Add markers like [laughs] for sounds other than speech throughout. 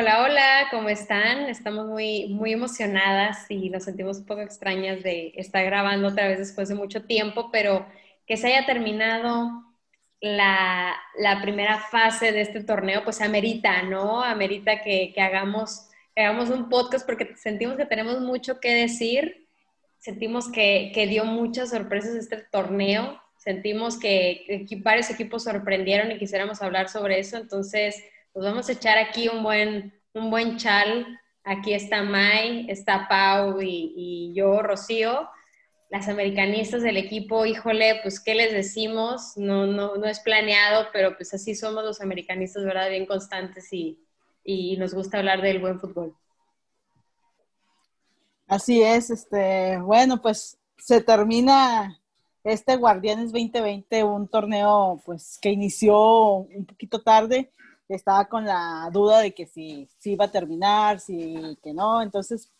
Hola, hola, ¿cómo están? Estamos muy, muy emocionadas y nos sentimos un poco extrañas de estar grabando otra vez después de mucho tiempo, pero que se haya terminado la, primera fase de este torneo, pues amerita, ¿no? Amerita que, hagamos, hagamos un podcast porque sentimos que tenemos mucho que decir, sentimos que, que dio muchas sorpresas este torneo, sentimos que varios equipos sorprendieron y quisiéramos hablar sobre eso, entonces pues vamos a echar aquí un buen, un buen chal. Aquí está Mai, está Pau y, yo, Rocío. Las americanistas del equipo, híjole, pues qué les decimos, no, no, no es planeado, pero pues así somos los americanistas, ¿verdad? Bien constantes y, y nos gusta hablar del buen fútbol. Así es, este, bueno, pues se termina este Guardianes 2020, un torneo pues que inició un poquito tarde, estaba con la duda de que si, si iba a terminar, si que no, entonces,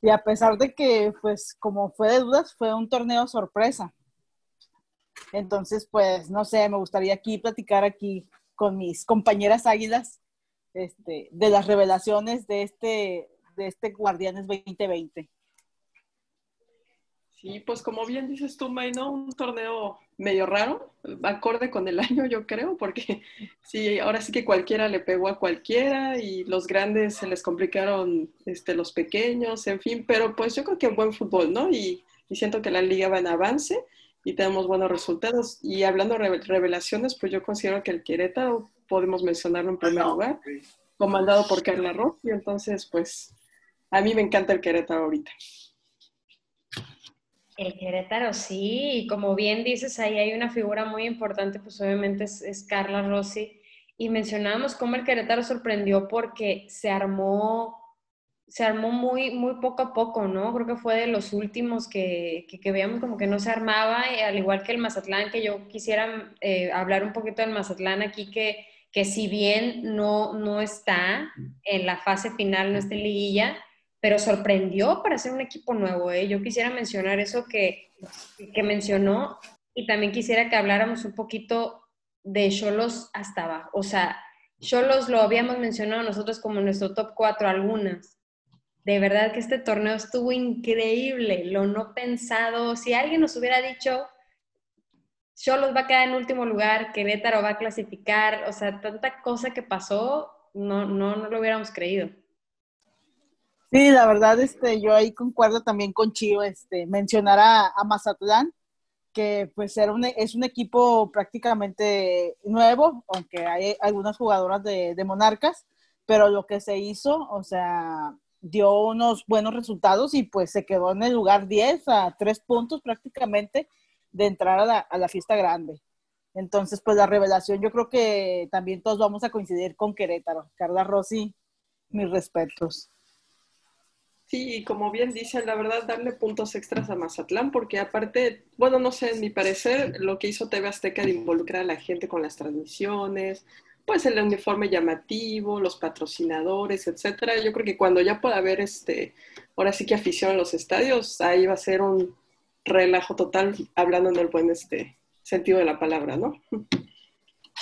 y a pesar de que, pues, como fue de dudas, fue un torneo sorpresa. Entonces, pues, no sé, me gustaría aquí platicar aquí con mis compañeras águilas este, de las revelaciones de este, de este Guardianes 2020. Sí, pues como bien dices tú, May, ¿no? Un torneo medio raro, acorde con el [laughs] año, yo creo, porque sí, ahora sí que cualquiera le pegó a cualquiera y los grandes se les complicaron este, los pequeños, en fin, pero pues yo creo que buen fútbol, ¿no? Y, siento que la liga va en avance y tenemos buenos resultados. Y hablando de revelaciones, pues yo considero que el Querétaro podemos mencionarlo en primer lugar, comandado por Carla Ross, y entonces pues a mí me encanta el Querétaro ahorita. El Querétaro, sí, y como bien dices, ahí hay una figura muy importante, pues obviamente es, Carla Rossi, y mencionábamos cómo el Querétaro sorprendió porque se armó, se armó muy, muy poco a poco, ¿no? Creo que fue de los últimos que, que, veíamos como que no se armaba, al igual que el Mazatlán, que yo quisiera eh, hablar un poquito del Mazatlán aquí, que, que si bien no, no está en la fase final, no está en liguilla, pero sorprendió para ser un equipo nuevo. ¿eh? Yo quisiera mencionar eso que, que mencionó y también quisiera que habláramos un poquito de Cholos hasta abajo. O sea, Cholos lo habíamos mencionado nosotros como nuestro top 4 algunas. De verdad que este torneo estuvo increíble, lo no pensado. Si alguien nos hubiera dicho, Cholos va a quedar en último lugar, Querétaro va a clasificar, o sea, tanta cosa que pasó, no, no, no lo hubiéramos creído. Sí, la verdad, este, yo ahí concuerdo también con Chio, este, mencionar a, Mazatlán, que pues era un, es un equipo prácticamente nuevo, aunque hay algunas jugadoras de, Monarcas, pero lo que se hizo, o sea, dio unos buenos resultados y pues se quedó en el lugar 10 a 3 puntos prácticamente de entrar a la, a la fiesta grande. Entonces, pues la revelación, yo creo que también todos vamos a coincidir con Querétaro. Carla Rossi, mis respetos. Sí, como bien dice, la verdad, darle puntos extras a Mazatlán, porque aparte, bueno, no sé, en mi parecer, lo que hizo TV Azteca de involucrar a la gente con las transmisiones, pues el uniforme llamativo, los patrocinadores, etcétera. Yo creo que cuando ya pueda haber este, ahora sí que afición en los estadios, ahí va a ser un relajo total, hablando en el buen este sentido de la palabra, ¿no?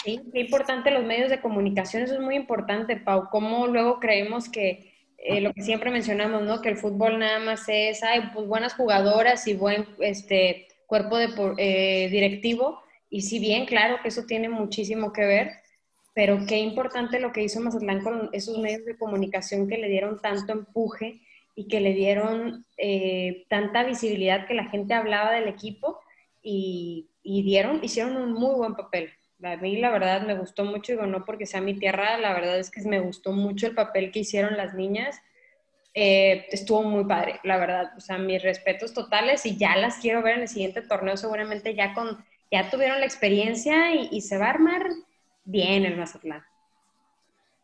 Sí, qué importante los medios de comunicación, eso es muy importante, Pau. ¿Cómo luego creemos que eh, lo que siempre mencionamos, ¿no? Que el fútbol nada más es, hay pues buenas jugadoras y buen este, cuerpo de, eh, directivo. Y si bien, claro que eso tiene muchísimo que ver, pero qué importante lo que hizo Mazatlán con esos medios de comunicación que le dieron tanto empuje y que le dieron eh, tanta visibilidad que la gente hablaba del equipo y, y dieron, hicieron un muy buen papel. A mí la verdad me gustó mucho, digo, no porque sea mi tierra, la verdad es que me gustó mucho el papel que hicieron las niñas. Eh, estuvo muy padre, la verdad. O sea, mis respetos totales y ya las quiero ver en el siguiente torneo, seguramente ya con, ya tuvieron la experiencia y, se va a armar bien el Mazatlán.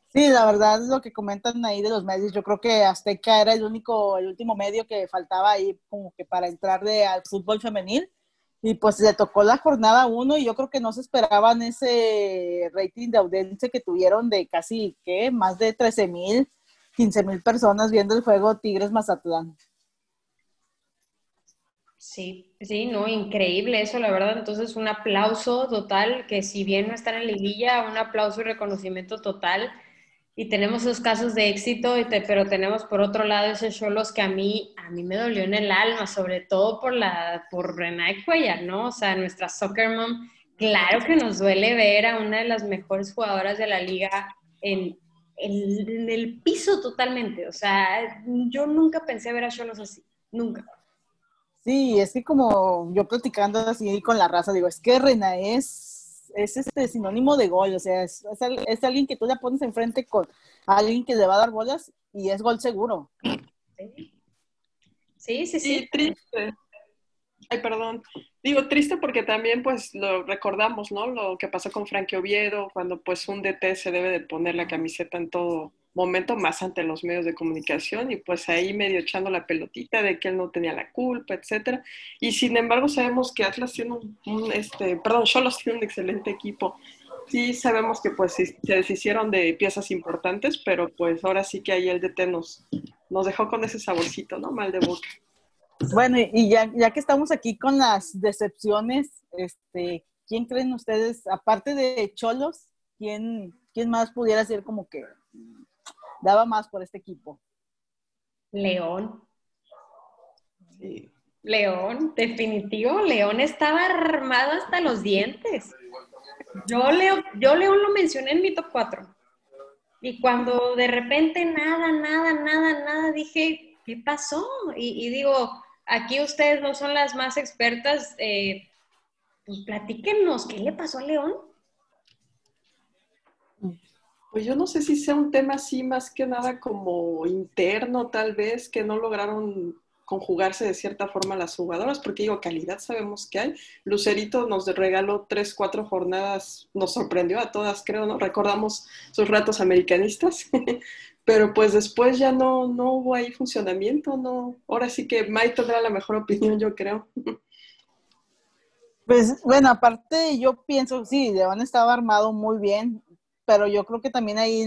Sí, la verdad es lo que comentan ahí de los medios. Yo creo que Azteca era el único, el último medio que faltaba ahí como que para entrar de, al fútbol femenil y pues le tocó la jornada uno y yo creo que no se esperaban ese rating de audiencia que tuvieron de casi, ¿qué? Más de 13 mil, 15 mil personas viendo el juego Tigres Mazatlán. Sí, sí, no, increíble eso, la verdad. Entonces, un aplauso total, que si bien no están en liguilla, un aplauso y reconocimiento total. Y tenemos esos casos de éxito, y pero tenemos por otro lado esos shows que a mí, a mí me dolió en el alma, sobre todo por, la, por Renate Cuellar, ¿no? O sea, nuestra soccer mom, claro que nos duele ver a una de las mejores jugadoras de la liga en, en, el piso totalmente. O sea, yo nunca pensé ver a Cholos así, nunca. Sí, es que como yo platicando así con la raza, digo, es que Rena es es este sinónimo de gol, o sea, es, es, alguien que tú le pones enfrente con alguien que le va a dar bolas y es gol seguro. Sí, sí, sí. triste. Ay, perdón. Digo triste porque también pues lo recordamos, ¿no? Lo que pasó con Frankie Oviedo, cuando pues un DT se debe de poner la camiseta en todo momento más ante los medios de comunicación y pues ahí medio echando la pelotita de que él no tenía la culpa, etcétera. Y sin embargo sabemos que Atlas tiene un, este, perdón, Cholos tiene un excelente equipo. Sí sabemos que pues se deshicieron de piezas importantes, pero pues ahora sí que ahí el DT nos, nos dejó con ese saborcito, ¿no? Mal de boca. Bueno, y ya, ya que estamos aquí con las decepciones, este, ¿quién creen ustedes, aparte de Cholos, quién, quién más pudiera ser como que daba más por este equipo. León. León, definitivo. León estaba armado hasta los dientes. Yo, Leo, yo León lo mencioné en mi top 4. Y cuando de repente nada, nada, nada, nada, dije, ¿qué pasó? Y, digo, aquí ustedes no son las más expertas, eh, pues platíquenos, ¿qué le pasó a León? Pues yo no sé si sea un tema así más que nada como interno tal vez, que no lograron conjugarse de cierta forma las jugadoras, porque digo, calidad sabemos que hay. Lucerito nos regaló tres, cuatro jornadas, nos sorprendió a todas, creo, ¿no? Recordamos sus ratos americanistas, [laughs] pero pues después ya no, no hubo ahí funcionamiento, ¿no? Ahora sí que Mike tendrá la mejor opinión, yo creo. Pues bueno, aparte yo pienso, sí, León estaba armado muy bien, pero yo creo que también ahí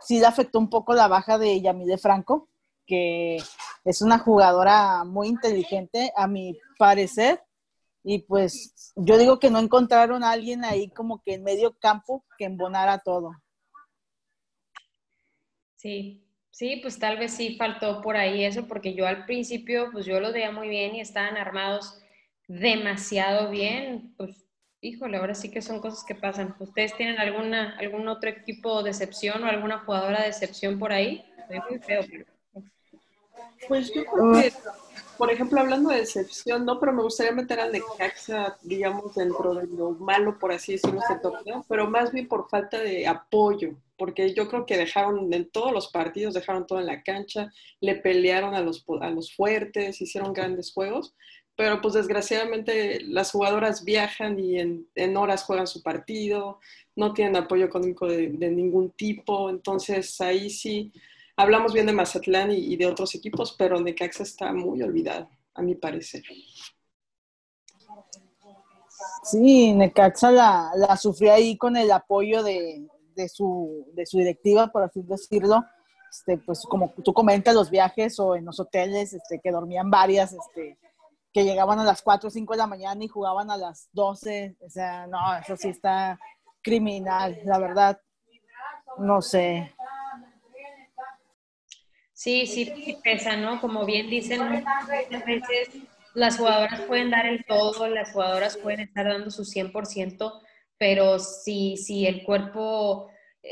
sí le afectó un poco la baja de Yamile Franco, que es una jugadora muy inteligente, a mi parecer, y pues yo digo que no encontraron a alguien ahí como que en medio campo que embonara todo. Sí, sí, pues tal vez sí faltó por ahí eso, porque yo al principio, pues yo lo veía muy bien y estaban armados demasiado bien, pues híjole, ahora sí que son cosas que pasan. ¿Ustedes tienen alguna, algún otro equipo de excepción o alguna jugadora de excepción por ahí? muy feo. Pues yo creo que, por ejemplo, hablando de excepción, no, pero me gustaría meter al Necaxa, digamos, dentro de lo malo, por así decirlo, este torneo, pero más bien por falta de apoyo, porque yo creo que dejaron, en todos los partidos, dejaron todo en la cancha, le pelearon a los, a los fuertes, hicieron grandes juegos, pero pues desgraciadamente las jugadoras viajan y en, horas juegan su partido, no tienen apoyo económico de, ningún tipo, entonces ahí sí hablamos bien de Mazatlán y, de otros equipos, pero Necaxa está muy olvidado, a mi parecer. Sí, Necaxa la, la sufrió ahí con el apoyo de, su, de su directiva, por así decirlo. Este, pues como tú comentas, los viajes o en los hoteles este, que dormían varias, este, que llegaban a las 4 o 5 de la mañana y jugaban a las 12. O sea, no, eso sí está criminal, la verdad. No sé. Sí, sí, pesa, ¿no? Como bien dicen, muchas veces las jugadoras pueden dar el todo, las jugadoras pueden estar dando su 100%, pero si, si el cuerpo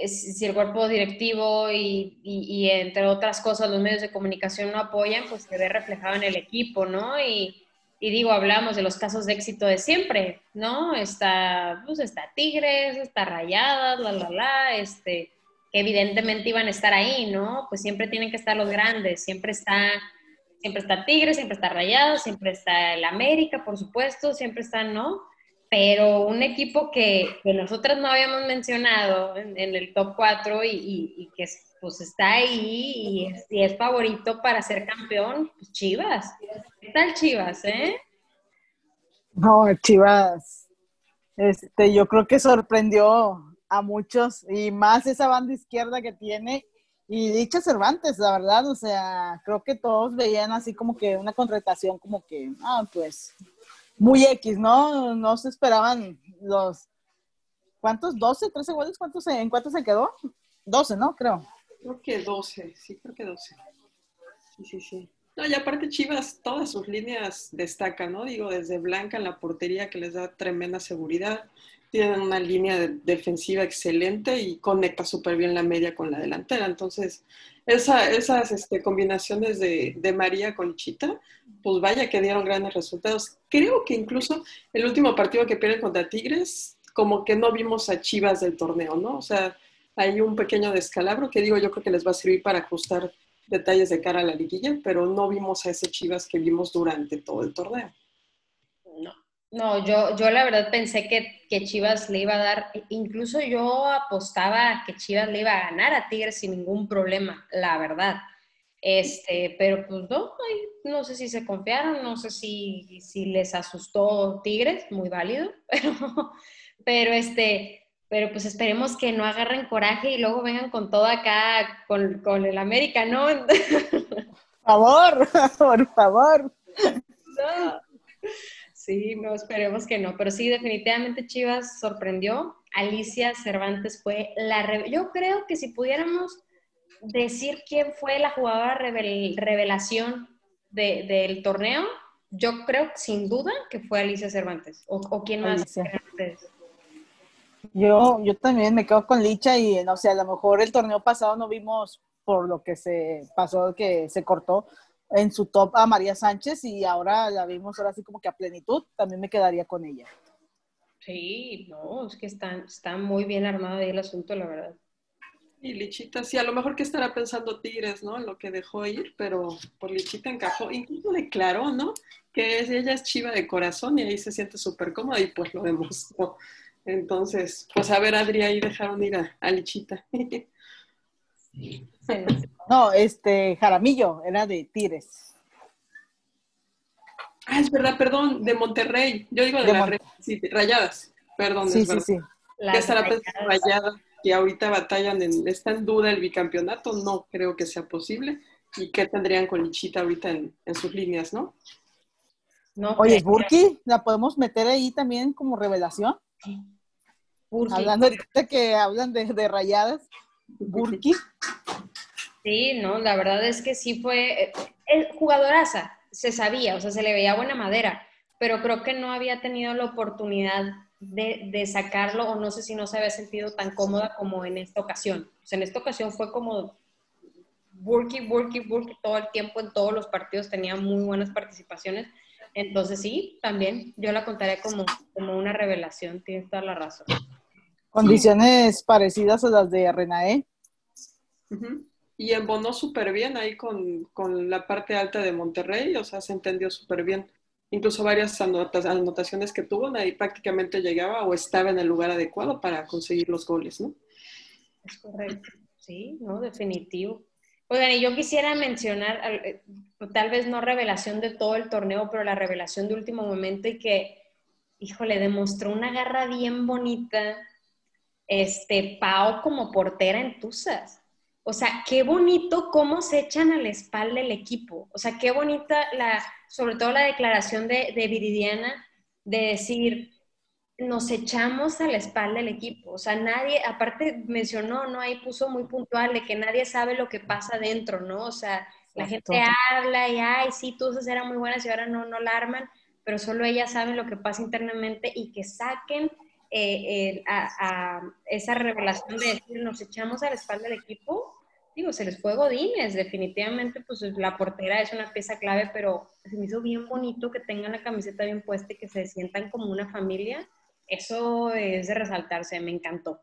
si el cuerpo directivo y, y, entre otras cosas los medios de comunicación no apoyan, pues se ve reflejado en el equipo, ¿no? Y, y digo, hablamos de los casos de éxito de siempre, ¿no? Está, pues está Tigres, está Rayadas, la, la, la, este, que evidentemente iban a estar ahí, ¿no? Pues siempre tienen que estar los grandes, siempre está, siempre está Tigres, siempre está Rayados, siempre está el América, por supuesto, siempre están, ¿no? Pero un equipo que, que nosotras no habíamos mencionado en, el top 4 y, y, que es pues está ahí y es, es, favorito para ser campeón, pues Chivas. ¿Qué tal Chivas, eh? No, Chivas, este, yo creo que sorprendió a muchos y más esa banda izquierda que tiene y dicha Cervantes, la verdad, o sea, creo que todos veían así como que una contratación como que, ah, pues, muy X, ¿no? No se esperaban los, ¿cuántos? ¿12, 13 goles? ¿Cuántos, ¿En cuántos se quedó? 12, ¿no? Creo. Creo que 12, sí, creo que 12. Sí, sí, sí. No, y aparte Chivas, todas sus líneas destacan, ¿no? Digo, desde Blanca en la portería que les da tremenda seguridad, tienen una línea defensiva excelente y conecta súper bien la media con la delantera. Entonces, esa, esas este, combinaciones de, de, María con Chita, pues vaya que dieron grandes resultados. Creo que incluso el último partido que pierden contra Tigres, como que no vimos a Chivas del torneo, ¿no? O sea, hay un pequeño descalabro que digo, yo creo que les va a servir para ajustar detalles de cara a la liguilla, pero no vimos a ese Chivas que vimos durante todo el torneo. No, yo, yo la verdad pensé que, que Chivas le iba a dar, incluso yo apostaba que Chivas le iba a ganar a Tigres sin ningún problema, la verdad. Este, pero pues no, no sé si se confiaron, no sé si, si les asustó Tigres, muy válido, [laughs] pero, pero este, pero pues esperemos que no agarren coraje y luego vengan con todo acá, con, con el América, ¿no? [laughs] Por favor, [laughs] por favor. No. Sí, no, esperemos que no, pero sí, definitivamente Chivas sorprendió. Alicia Cervantes fue la... Yo creo que si pudiéramos decir quién fue la jugadora revelación del torneo, yo creo sin duda que fue Alicia Cervantes. ¿O, quién más? Yo, yo también me quedo con Licha y no sé, a lo mejor el torneo pasado no vimos por lo que se pasó, que se cortó en su top a María Sánchez y ahora la vimos ahora así como que a plenitud, también me quedaría con ella. Sí, no, es que está, está muy bien armado ahí el asunto, la verdad. Y Lichita, sí, a lo mejor que estará pensando Tigres, ¿no? Lo que dejó ir, pero por Lichita encajó, incluso declaró, ¿no? Que ella es chiva de corazón y ahí se siente súper cómoda y pues lo demostró. Entonces, pues a ver, Adri, ahí dejaron ir a, Lichita. [laughs] No, este, Jaramillo, era de Tigres. Ah, es verdad, perdón, de Monterrey. Yo digo de, las Rayadas. Perdón, sí, sí, sí. ¿Qué estará pensando Rayada? Que ahorita batallan, en, está en duda el bicampeonato, no creo que sea posible. ¿Y qué tendrían con Lichita ahorita en, sus líneas, no? no Oye, Burki, ¿la podemos meter ahí también como revelación? Hablando ahorita que hablan de, rayadas, Burki. Sí, no, la verdad es que sí fue eh, eh, jugadoraza, se sabía, o sea, se le veía buena madera, pero creo que no había tenido la oportunidad de, sacarlo o no sé si no se había sentido tan cómoda como en esta ocasión. O sea, en esta ocasión fue como Burki, Burki, Burki todo el tiempo en todos los partidos, tenía muy buenas participaciones. Entonces sí, también yo la contaré como, como una revelación, tienes toda la razón. Condiciones parecidas a las de Renae. Y embonó súper bien ahí con, la parte alta de Monterrey, o sea, se entendió súper bien. Incluso varias anotaciones que tuvo, ahí prácticamente llegaba o estaba en el lugar adecuado para conseguir los goles, ¿no? Es correcto, sí, no, definitivo. Oigan, y yo quisiera mencionar, eh, tal vez no revelación de todo el torneo, pero la revelación de último momento y que, híjole, demostró una garra bien bonita, este, Pau como portera en Tuzas. O sea, qué bonito cómo se echan a la espalda el equipo. O sea, qué bonita la, sobre todo la declaración de, de Viridiana de decir, nos echamos a la espalda el equipo. O sea, nadie, aparte mencionó, ¿no? Ahí puso muy puntual de que nadie sabe lo que pasa dentro, ¿no? O sea, la gente habla y, ay, sí, tú eran muy buenas y ahora no, no la arman, pero solo ellas saben lo que pasa internamente y que saquen eh, esa revelación de decir, nos echamos a la espalda del equipo. Digo, se les fue Godínez, definitivamente, pues la portera es una pieza clave, pero se me hizo bien bonito que tengan la camiseta bien puesta y que se sientan como una familia eso es de resaltarse, me encantó.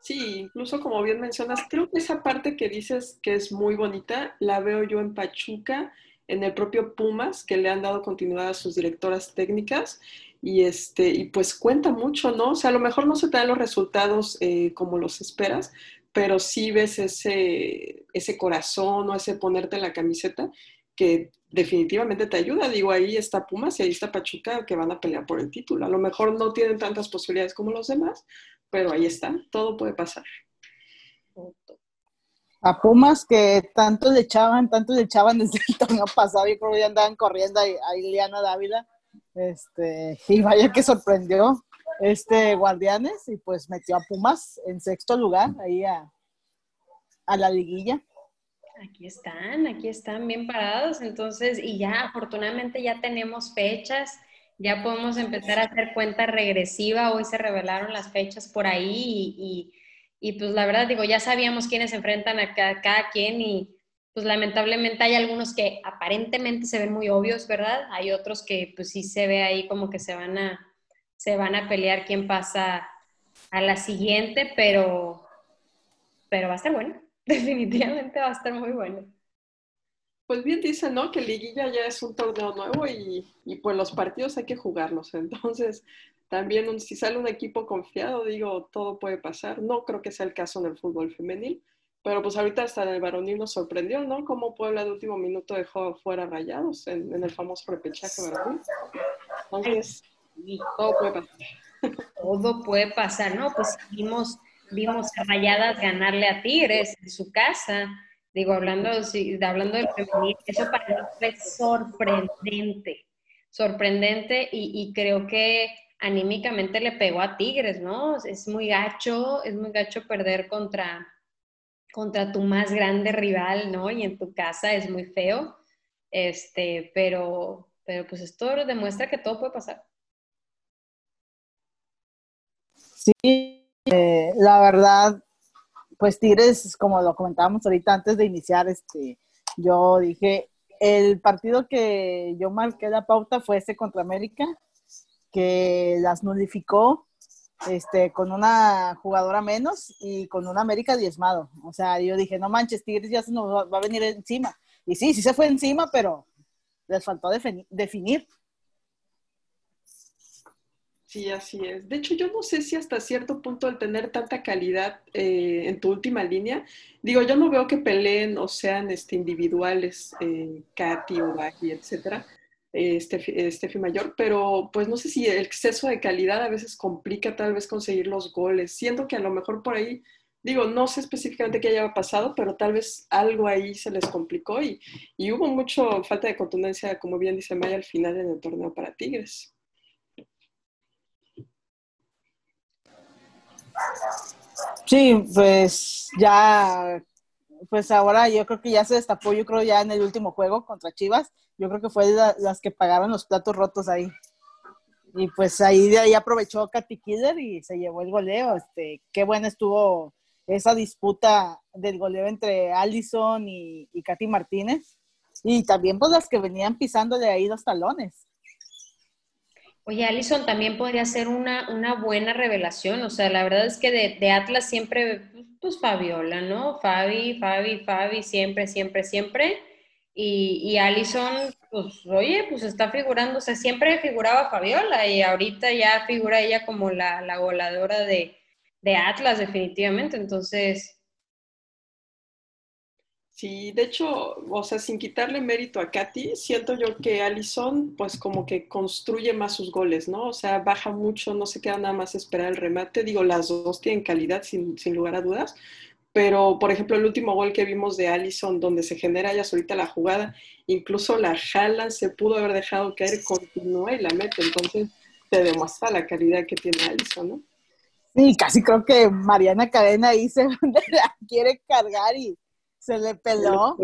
Sí, incluso como bien mencionas, creo que esa parte que dices que es muy bonita, la veo yo en Pachuca, en el propio Pumas, que le han dado continuidad a sus directoras técnicas, y este, y pues cuenta mucho, ¿no? O sea, a lo mejor no se te dan los resultados eh, como los esperas, pero sí ves ese, ese corazón o ese ponerte en la camiseta que definitivamente te ayuda. Digo, ahí está Pumas y ahí está Pachuca que van a pelear por el título. A lo mejor no tienen tantas posibilidades como los demás, pero ahí están, todo puede pasar. A Pumas que tanto le echaban, tanto le echaban desde el torneo pasado, yo creo que ya andaban corriendo a, a Ileana Dávila, este, [laughs] y vaya que sorprendió. este Guardianes y pues metió a Pumas en sexto lugar ahí a, a la liguilla. Aquí están, aquí están bien parados, entonces, y ya afortunadamente ya tenemos fechas, ya podemos empezar a hacer cuenta regresiva, hoy se revelaron las fechas por ahí y, y, pues la verdad digo, ya sabíamos quiénes enfrentan a cada, cada, quien y pues lamentablemente hay algunos que aparentemente se ven muy obvios, ¿verdad? Hay otros que pues sí se ve ahí como que se van a, se van a pelear quién pasa a la siguiente, pero, pero va a estar bueno. [laughs] definitivamente va a estar muy bueno. Pues bien dicen, ¿no? Que Liguilla ya es un torneo nuevo y, y pues los partidos hay que jugarlos. Entonces, también si sale un equipo confiado, digo, todo puede pasar. No creo que sea el caso en el fútbol femenil, pero pues ahorita hasta el varonil nos sorprendió, ¿no? Como Puebla de último minuto dejó fuera rayados en, el famoso repechaje varonil. Entonces, todo puede pasar. [laughs] Todo puede pasar, ¿no? Pues seguimos vimos a Rayadas ganarle a Tigres en su casa. Digo, hablando, hablando del femenino, eso para mí fue sorprendente, sorprendente y, creo que anímicamente le pegó a Tigres, ¿no? Es muy gacho, es muy gacho perder contra, contra tu más grande rival, ¿no? Y en tu casa es muy feo, este, pero, pero pues esto demuestra que todo puede pasar. Sí, eh, la verdad, pues Tigres, como lo comentábamos ahorita antes de iniciar, este, yo dije, el partido que yo marqué la pauta fue ese contra América, que las nulificó este, con una jugadora menos y con una América diezmado. O sea, yo dije, no manches, Tigres ya se nos va a venir encima. Y sí, sí se fue encima, pero les faltó definir. Sí, así es. De hecho, yo no sé si hasta cierto punto al tener tanta calidad eh, en tu última línea, digo, yo no veo que peleen o sean este, individuales, eh, Katy o Baggy, etcétera, Steffi, Mayor, pero pues no sé si el exceso de calidad a veces complica tal vez conseguir los goles. Siento que a lo mejor por ahí, digo, no sé específicamente qué haya pasado, pero tal vez algo ahí se les complicó y, y hubo mucho falta de contundencia, como bien dice Maya, al final en el torneo para Tigres. Sí, pues ya, pues ahora yo creo que ya se destapó, yo creo ya en el último juego contra Chivas, yo creo que fue las que pagaron los platos rotos ahí. Y pues ahí de ahí aprovechó Katy Killer y se llevó el goleo. Este, qué buena estuvo esa disputa del goleo entre Allison y, Katy Martínez. Y también pues las que venían pisándole ahí los talones. Oye, Alison también podría ser una, una, buena revelación. O sea, la verdad es que de, Atlas siempre, pues Fabiola, ¿no? Fabi, Fabi, Fabi, siempre, siempre, siempre. Y, y Allison, pues, oye, pues está figurando, o sea, siempre figuraba Fabiola y ahorita ya figura ella como la, la de, de Atlas, definitivamente. Entonces, Sí, de hecho, o sea, sin quitarle mérito a Katy, siento yo que Allison, pues como que construye más sus goles, ¿no? O sea, baja mucho, no se queda nada más esperar el remate. Digo, las dos tienen calidad, sin, sin lugar a dudas. Pero, por ejemplo, el último gol que vimos de Allison, donde se genera ya solita la jugada, incluso la jala, se pudo haber dejado caer, continúa y la mete. Entonces, te demuestra la calidad que tiene Allison, ¿no? Sí, casi creo que Mariana Cadena ahí se la [laughs] quiere cargar y se le peló.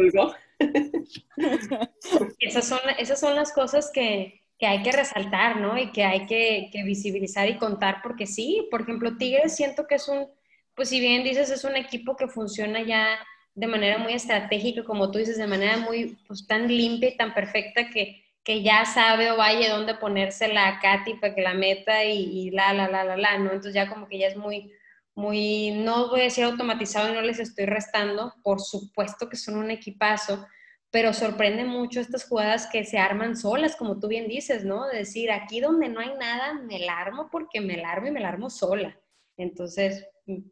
[laughs] esas, son, esas son las cosas que, que, hay que resaltar, ¿no? Y que hay que, que, visibilizar y contar, porque sí, por ejemplo, Tigres siento que es un, pues si bien dices, es un equipo que funciona ya de manera muy estratégica, como tú dices, de manera muy, pues tan limpia y tan perfecta que, que ya sabe o vaya dónde ponérsela a Katy para que la meta y, y la, la, la, la, la, ¿no? Entonces ya como que ya es muy muy, no voy a decir automatizado y no les estoy restando, por supuesto que son un equipazo, pero sorprende mucho estas jugadas que se arman solas, como tú bien dices, ¿no? De decir, aquí donde no hay nada, me la armo porque me la armo y me la armo sola. Entonces,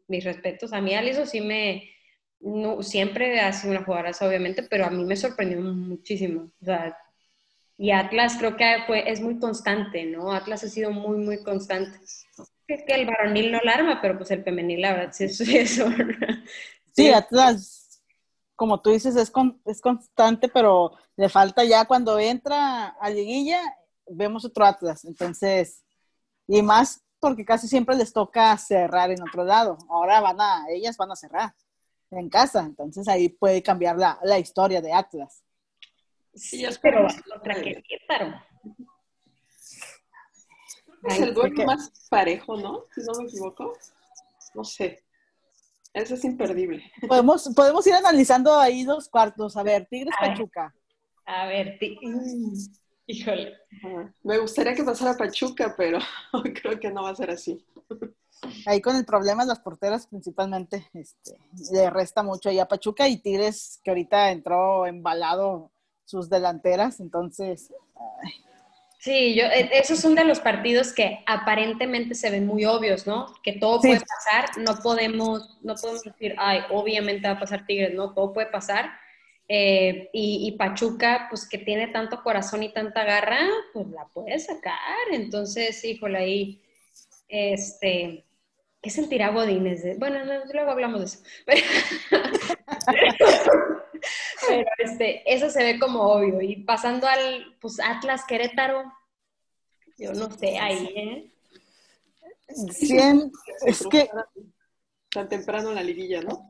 mis respetos. A mí, Aliso, sí me, no, siempre ha sido una jugadora, obviamente, pero a mí me sorprendió muchísimo. Y Atlas creo que es muy constante, ¿no? Atlas ha sido muy, muy constante. Es que el varonil no la arma, pero pues el femenil, la verdad, sí es eso. Sí, Atlas, como tú dices, es, es constante, pero le falta ya cuando entra a Liguilla, vemos otro Atlas. Entonces, y más porque casi siempre les toca cerrar en otro lado. Ahora van a, ellas van a cerrar en casa, entonces ahí puede cambiar la, la historia de Atlas. Sí, pero contra Querétaro. Es el duelo más parejo, ¿no? Si no me equivoco. No sé. Eso es imperdible. Podemos, podemos ir analizando ahí dos cuartos. A ver, Tigres Pachuca. A ver, mm, híjole. Me gustaría que pasara Pachuca, pero [laughs] creo que no va a ser así. Ahí con el problema de las porteras principalmente, este, le resta mucho ahí a Pachuca y Tigres que ahorita entró embalado sus delanteras, entonces... Sí, yo, e, esos son de los partidos que aparentemente se ven muy obvios, ¿no? Que todo puede pasar, no podemos, no podemos decir, ay, obviamente va a pasar Tigres, no, todo puede pasar. Eh, y, y, Pachuca, pues que tiene tanto corazón y tanta garra, pues la puede sacar. Entonces, híjole, ahí, este, ¿qué sentirá Godínez? Bueno, luego hablamos de eso. Pero [laughs] [laughs] este, eso se ve como obvio. Y pasando al pues, Atlas Querétaro, yo no sé, ahí, ¿eh? es que... Tan temprano en la liguilla, ¿no?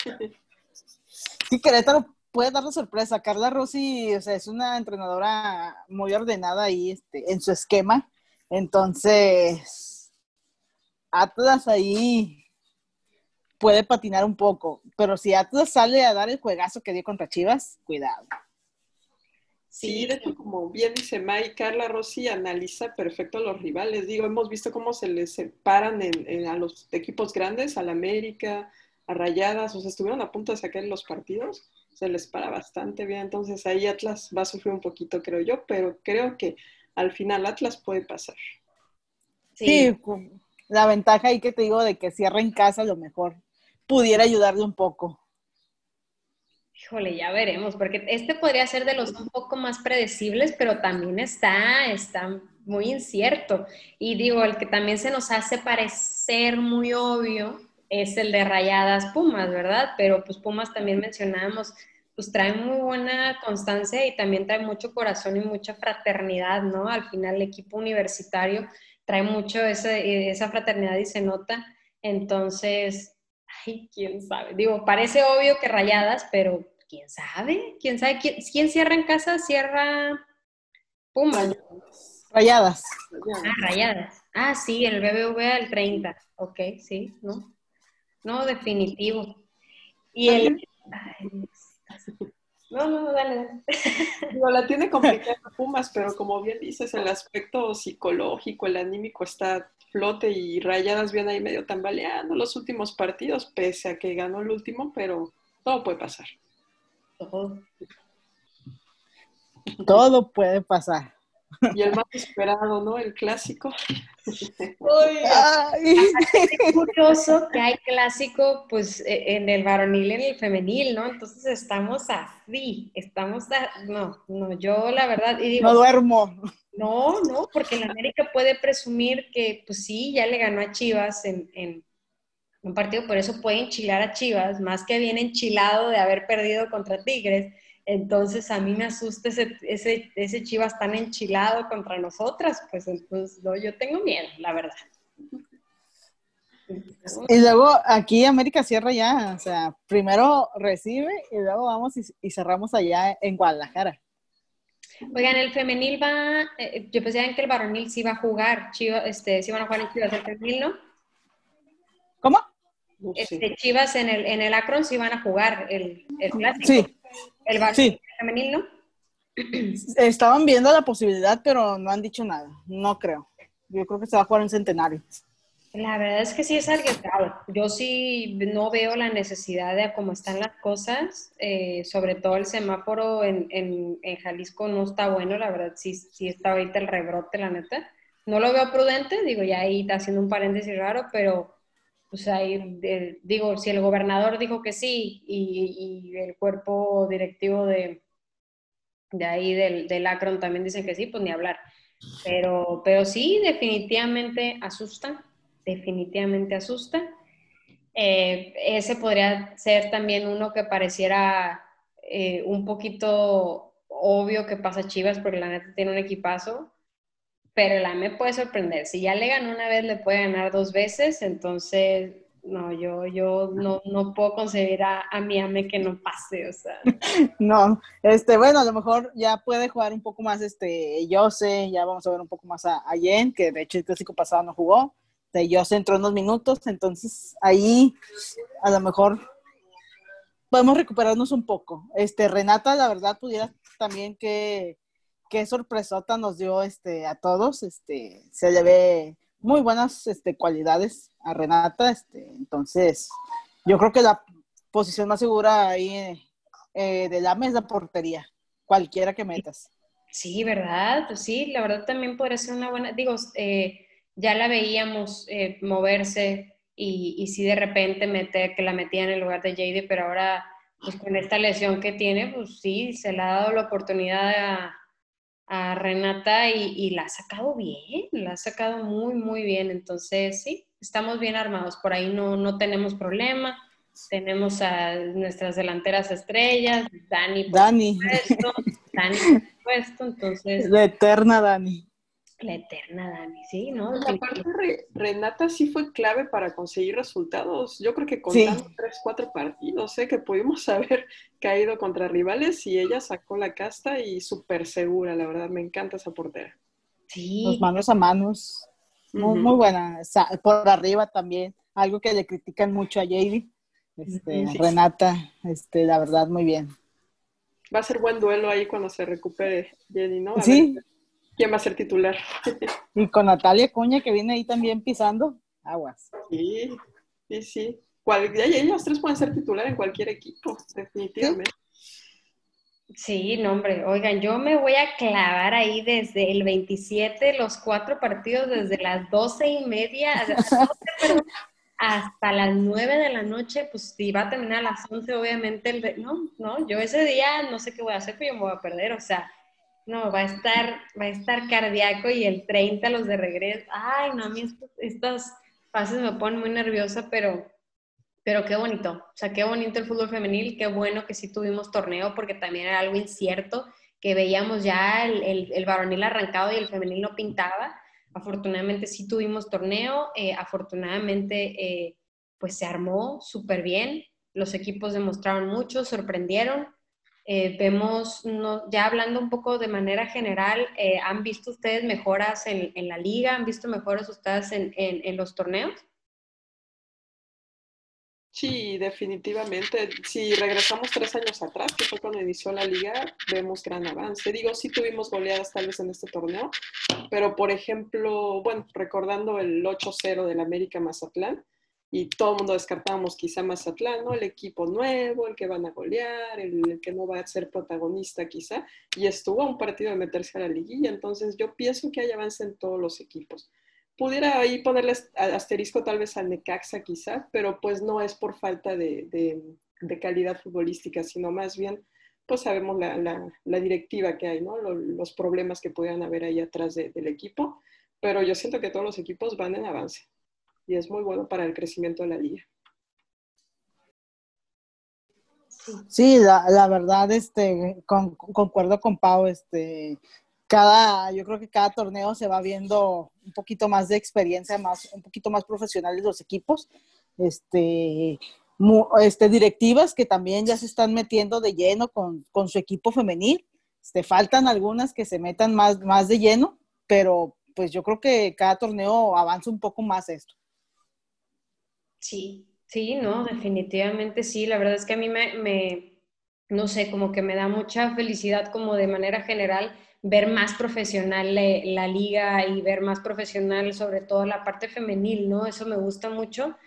sí, Querétaro puede dar la sorpresa. Carla Rossi, o sea, es una entrenadora muy ordenada ahí este, en su esquema. Entonces, Atlas ahí puede patinar un poco, pero si Atlas sale a dar el juegazo que dio contra Chivas, cuidado. Sí, de hecho, como bien dice May, Carla Rossi analiza perfecto a los rivales. Digo, hemos visto cómo se les separan en, a los equipos grandes, al América, a Rayadas, o sea, estuvieron a punto de sacar los partidos, se les para bastante bien. Entonces ahí Atlas va a sufrir un poquito, creo yo, pero creo que al final Atlas puede pasar. Sí, la ventaja ahí que te digo de que cierra en casa lo mejor pudiera ayudarle un poco. Híjole, ya veremos, porque este podría ser de los un poco más predecibles, pero también está, está muy incierto. Y digo, el que también se nos hace parecer muy obvio es el de Rayadas Pumas, ¿verdad? Pero pues Pumas también mencionábamos, pues trae muy buena constancia y también trae mucho corazón y mucha fraternidad, ¿no? Al final el equipo universitario trae mucho esa fraternidad y se nota. Entonces, ay, quién sabe. Digo, parece obvio que rayadas, pero quién sabe, quién sabe. ¿Quién, cierra en casa? Cierra Puma. Rayadas. Ah, rayadas. Ah, sí, el BBVA el 30. Ok, sí, ¿no? No, definitivo. Y el... no, no, dale, dale. [laughs] Digo, la tiene complicada Pumas, pero como bien dices, el aspecto psicológico, el anímico está flote y Rayadas viene ahí medio tambaleando los últimos partidos, pese a que ganó el último, pero todo puede pasar. Todo, puede pasar. Y el más esperado, ¿no? El clásico. Es curioso que hay clásico, pues, e, en el varonil y en el femenil, ¿no? Entonces estamos así, estamos a... No, no, yo la verdad... Y no duermo. No, no, porque el América puede presumir que, pues sí, ya le ganó a Chivas en, un partido, por eso puede enchilar a Chivas, más que bien enchilado de haber perdido contra Tigres. Entonces a mí me asusta ese, ese, ese Chivas tan enchilado contra nosotras, pues entonces no, yo tengo miedo, la verdad. Y luego aquí América cierra ya, o sea, primero recibe y luego vamos y cerramos allá en Guadalajara. Oigan, el femenil va, eh, yo pensé que el varonil sí va a jugar, Chivas, este, sí van a jugar en Chivas el femenil, ¿no? ¿Cómo? Este, Chivas en el, en el Akron sí van a jugar el, el clásico. Sí. El varonil femenil, ¿no? [clears throat] Estaban viendo la posibilidad, pero no han dicho nada, no creo. Yo creo que se va a jugar en centenario. La verdad es que sí es arriesgado. Yo sí no veo la necesidad de cómo están las cosas, eh, sobre todo el semáforo en, en, Jalisco no está bueno, la verdad sí, sí está ahorita el rebrote, la neta. No lo veo prudente, digo, ya ahí está haciendo un paréntesis raro, pero pues ahí, digo, si el gobernador dijo que sí y, el cuerpo directivo de, de ahí del, del también dicen que sí, pues ni hablar. Pero, pero sí, definitivamente asustan definitivamente asusta. Eh, ese podría ser también uno que pareciera eh, un poquito obvio que pasa Chivas, porque la neta tiene un equipazo. Pero el AME puede sorprender. Si ya le ganó una vez, le puede ganar dos veces, entonces no, yo, yo no, no puedo concebir a, a, mi AME que no pase, o sea. [laughs] No, este, bueno, a lo mejor ya puede jugar un poco más, este, Jose, ya vamos a ver un poco más a, a Jen, que de hecho el clásico pasado no jugó, de Jose entró unos minutos, entonces ahí a lo mejor podemos recuperarnos un poco. Este, Renata, la verdad, pudiera también que qué sorpresota nos dio este, a todos. Este, se le ve muy buenas este, cualidades a Renata. Este, entonces, yo creo que la posición más segura ahí eh, de la es la portería, cualquiera que metas. Sí, ¿verdad? Pues sí, la verdad también podría ser una buena, digo, eh, ya la veíamos eh, moverse y, y si de repente mete, que la metía en el lugar de JD, pero ahora pues con esta lesión que tiene, pues sí, se le ha dado la oportunidad a, a Renata y, la ha sacado bien, la ha sacado muy, muy bien. Entonces, sí, estamos bien armados. Por ahí no, no tenemos problema. Tenemos a nuestras delanteras estrellas, Dani. Dani. [laughs] Dani, por supuesto. Entonces. La eterna Dani la eterna Dani, sí, ¿no? La parte Renata sí fue clave para conseguir resultados. Yo creo que contando tres, cuatro partidos, ¿eh? que pudimos [laughs] haber caído contra rivales y ella sacó la casta y súper segura, la verdad, me encanta esa portera. Sí. Los manos a manos, muy, muy buena. Por arriba también, algo que le critican mucho a Jady. Este, Renata, este, la verdad, muy bien. Va a ser buen duelo ahí cuando se recupere Jenny, ¿no? sí, ¿Quién va a ser titular? [laughs] y con Natalia Cuña, que viene ahí también pisando aguas. Sí, sí, sí. Cual, ellos tres pueden ser titular en cualquier equipo, definitivamente. Sí, no, hombre. Oigan, yo me voy a clavar ahí desde el 27, los cuatro partidos, desde las doce y media [laughs] hasta las nueve de la noche. Pues si va a terminar a las once, obviamente, el no, no, yo ese día no sé qué voy a hacer, pero yo me voy a perder. O sea, no, va a estar, va a estar cardíaco y el 30 los de regreso. Ay, no, a mí estas fases me ponen muy nerviosa, pero, pero qué bonito. O sea, qué bonito el fútbol femenil, qué bueno que sí tuvimos torneo, porque también era algo incierto, que veíamos ya el, el, varonil arrancado y el femenil no pintaba. Afortunadamente sí tuvimos torneo, eh, afortunadamente eh, pues se armó súper bien, los equipos demostraron mucho, sorprendieron, eh, vemos, ya hablando un poco de manera general, eh, ¿han visto ustedes mejoras en, la liga? ¿Han visto mejoras ustedes en, los torneos? Sí, definitivamente. Si regresamos tres años atrás, que fue cuando inició la liga, vemos gran avance. Digo, sí tuvimos goleadas tal vez en este torneo, pero por ejemplo, bueno, recordando el 8-0 del América Mazatlán, y todo el mundo descartábamos quizá Mazatlán, ¿no? El equipo nuevo, el que van a golear, el, que no va a ser protagonista quizá, y estuvo a un partido de meterse a la liguilla, entonces yo pienso que hay avance en todos los equipos. Pudiera ahí ponerle asterisco tal vez al Necaxa quizá, pero pues no es por falta de, de, calidad futbolística, sino más bien pues sabemos la, la, directiva que hay, ¿no? Los, problemas que pudieran haber ahí atrás del equipo, pero yo siento que todos los equipos van en avance y es muy bueno para el crecimiento de la liga. Sí, la, verdad, este, concuerdo con Pau, este, cada, yo creo que cada torneo se va viendo un poquito más de experiencia, más, un poquito más profesionales los equipos, este, este, directivas que también ya se están metiendo de lleno con, con su equipo femenil, este, faltan algunas que se metan más, más de lleno, pero pues yo creo que cada torneo avanza un poco más esto. Sí, sí, no, definitivamente sí. La verdad es que a mí me, no sé, como que me da mucha felicidad como de manera general ver más profesional la, liga y ver más profesional sobre todo la parte femenil, ¿no? Eso me gusta mucho.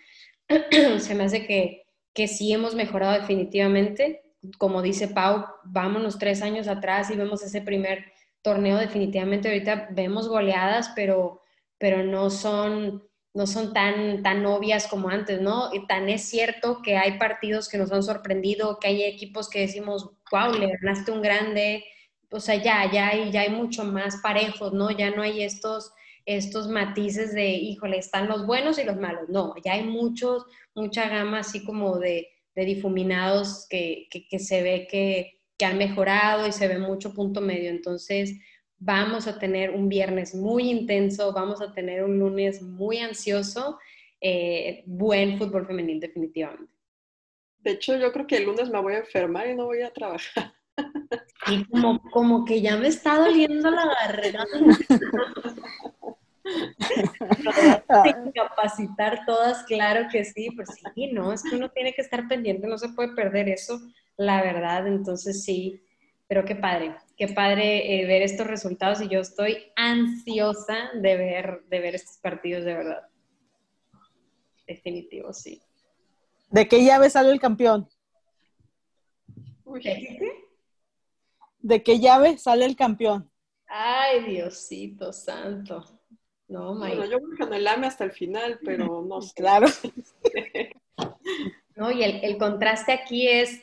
[clears throat] Se me hace que, que sí hemos mejorado definitivamente. Como dice Pau, vámonos tres años atrás y vemos ese primer torneo definitivamente. Ahorita vemos goleadas, pero, pero no son no son tan, tan obvias como antes, ¿no? Y tan es cierto que hay partidos que nos han sorprendido, que hay equipos que decimos, wow, le ganaste un grande, o sea, ya, ya hay, ya hay mucho más parejos, ¿no? Ya no hay estos, estos matices de, híjole, están los buenos y los malos, no, ya hay muchos, mucha gama así como de, difuminados que, que, se ve que, que han mejorado y se ve mucho punto medio, entonces vamos a tener un viernes muy intenso, vamos a tener un lunes muy ansioso, eh, buen fútbol femenil definitivamente. De hecho, yo creo que el lunes me voy a enfermar y no voy a trabajar. Y como, como que ya me está doliendo la garganta. [laughs] capacitar todas, claro que sí, pues sí, no, es que uno tiene que estar pendiente, no se puede perder eso, la verdad, entonces sí, pero qué padre, qué padre eh, ver estos resultados y yo estoy ansiosa de ver, de ver estos partidos de verdad. Definitivo, sí. ¿De qué llave sale el campeón? ¿De qué llave sale el campeón? Ay, Diosito santo. No, bueno, yo voy con el AME hasta el final, pero no [laughs] sé. Claro. [laughs] no, y el, el, contraste aquí es,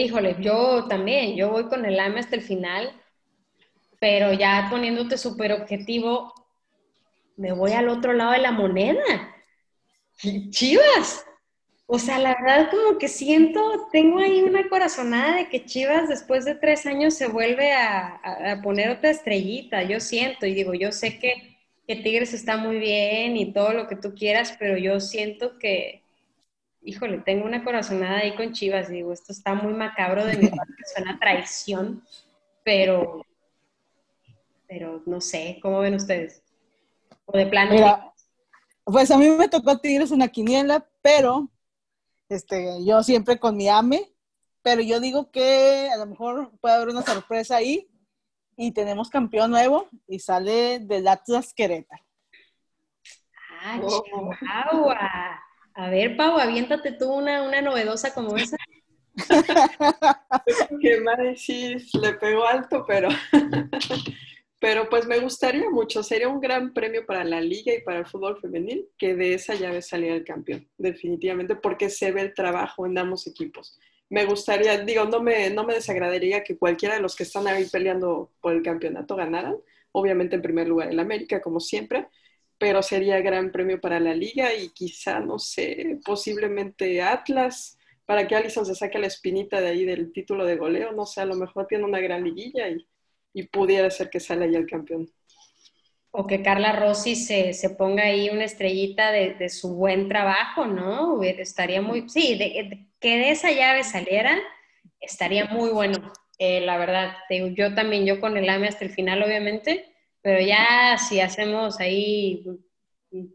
híjole, yo también, yo voy con el AME hasta el final, pero ya poniéndote súper objetivo, me voy al otro lado de la moneda. Chivas. O sea, la verdad como que siento, tengo ahí una corazonada de que Chivas después de tres años se vuelve a, poner otra estrellita, yo siento y digo, yo sé que, que, Tigres está muy bien y todo lo que tú quieras, pero yo siento que, híjole, tengo una corazonada ahí con Chivas, digo, esto está muy macabro de mi parte, [laughs] suena traición, pero, pero no sé, ¿cómo ven ustedes? O de plano. pues a mí me tocó Tigres una quiniela, pero este, yo siempre con mi AME, pero yo digo que a lo mejor puede haber una sorpresa ahí y tenemos campeón nuevo y sale del Atlas Querétaro. ¡Ah, oh. A ver, Pau, aviéntate tú una, una novedosa como esa. [laughs] que madre sí le pegó alto, pero [laughs] Pero pues me gustaría mucho, sería un gran premio para la liga y para el fútbol femenil que de esa llave saliera el campeón, definitivamente, porque se ve el trabajo en ambos equipos. Me gustaría, digo, no me, no me desagradaría que cualquiera de los que están ahí peleando por el campeonato ganaran, obviamente en primer lugar el América, como siempre, pero sería gran premio para la liga y quizá, no sé, posiblemente Atlas, para que Alison se saque la espinita de ahí del título de goleo, no sé, a lo mejor tiene una gran liguilla y y pudiera ser que sale ya el campeón. O que Carla Rossi se, se ponga ahí una estrellita de, de, su buen trabajo, ¿no? Estaría muy, sí, que de esa llave saliera, estaría muy bueno, eh, la verdad. Yo también, yo con el AME hasta el final, obviamente, pero ya si hacemos ahí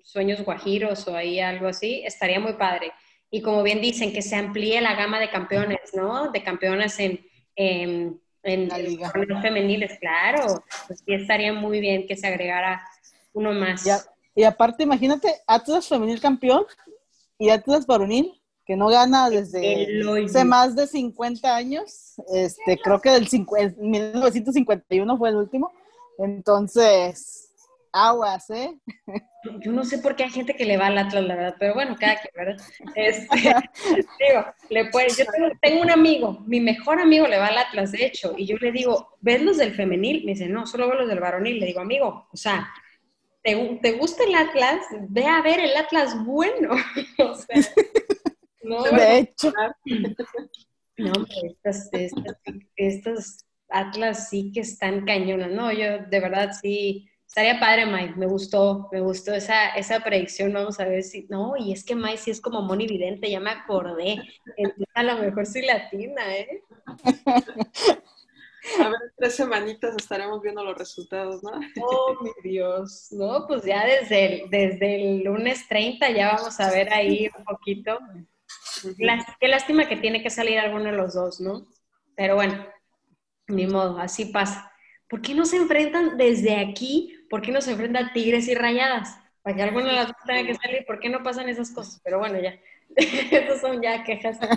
sueños guajiros o ahí algo así, estaría muy padre. Y como bien dicen, que se amplíe la gama de campeones, ¿no? De campeonas en, en en la liga. femeniles, claro, pues sí estaría muy bien que se agregara uno más. y aparte, imagínate, Atlas femenil campeón y Atlas varonil, que no gana desde hace más de 50 años, este, creo que del 1951 fue el último, entonces aguas, ¿eh? Yo no sé por qué hay gente que le va al Atlas, la verdad, pero bueno, cada quien, ¿verdad? [laughs] Este, digo, le puede, yo tengo, un amigo, mi mejor amigo le va al Atlas, de hecho, y yo le digo, ¿ves los del femenil? Me dice, no, solo veo los del varonil. Le digo, amigo, o sea, ¿te, ¿te gusta el Atlas? Ve a ver el Atlas bueno. [laughs] o sea, no, de hecho. No, estas, estas, estas Atlas sí que están cañonas, ¿no? Yo de verdad sí Estaría padre, Mike, me gustó, me gustó esa, esa predicción, vamos a ver si, no, y es que Mike sí es como Moni Vidente, ya me acordé, Entonces, a lo mejor soy latina, ¿eh? A ver, tres semanitas estaremos viendo los resultados, ¿no? Oh, mi Dios, no, pues ya desde el, desde el lunes 30 ya vamos a ver ahí un poquito. qué lástima que tiene que salir alguno de los dos, ¿no? Pero bueno, ni modo, así pasa. ¿Por qué no se enfrentan desde aquí ¿por qué no se enfrentan tigres y rayadas? Para que alguna de las dos tenga que salir, ¿por qué no pasan esas cosas? Pero bueno, ya, [laughs] esas son ya quejas. [laughs]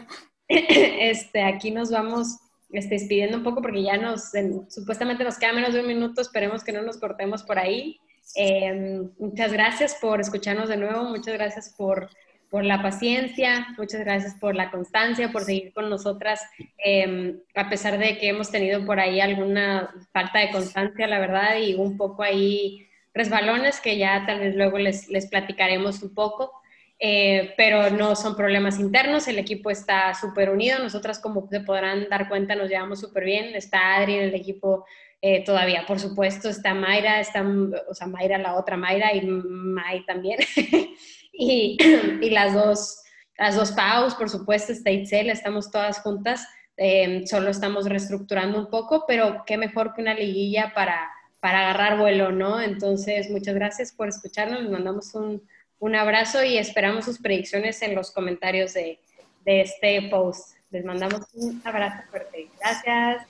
Este, aquí nos vamos este, despidiendo un poco porque ya nos, supuestamente nos queda menos de un minuto, esperemos que no nos cortemos por ahí. Em, muchas gracias por escucharnos de nuevo, muchas gracias por, por la paciencia, muchas gracias por la constancia, por seguir con nosotras, em, a pesar de que hemos tenido por ahí alguna falta de constancia, la verdad, y un poco ahí resbalones que ya tal vez luego les, les platicaremos un poco. Eh, pero no son problemas internos, el equipo está súper unido, nosotras como se podrán dar cuenta nos llevamos súper bien, está Adri en el equipo eh, todavía. Por supuesto, está Mayra, está, o sea, Mayra, la otra Mayra y May también. [laughs] y, [clears throat] y, las dos, las dos Paus, por supuesto, está Itzel, estamos todas juntas. Eh, solo estamos reestructurando un poco, pero qué mejor que una liguilla para, para agarrar vuelo, ¿no? Entonces, muchas gracias por escucharnos, les mandamos un, un abrazo y esperamos sus predicciones en los comentarios de, de este post. Les mandamos un abrazo fuerte. Gracias.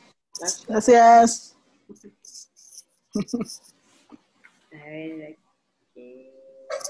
Gracias. A ver.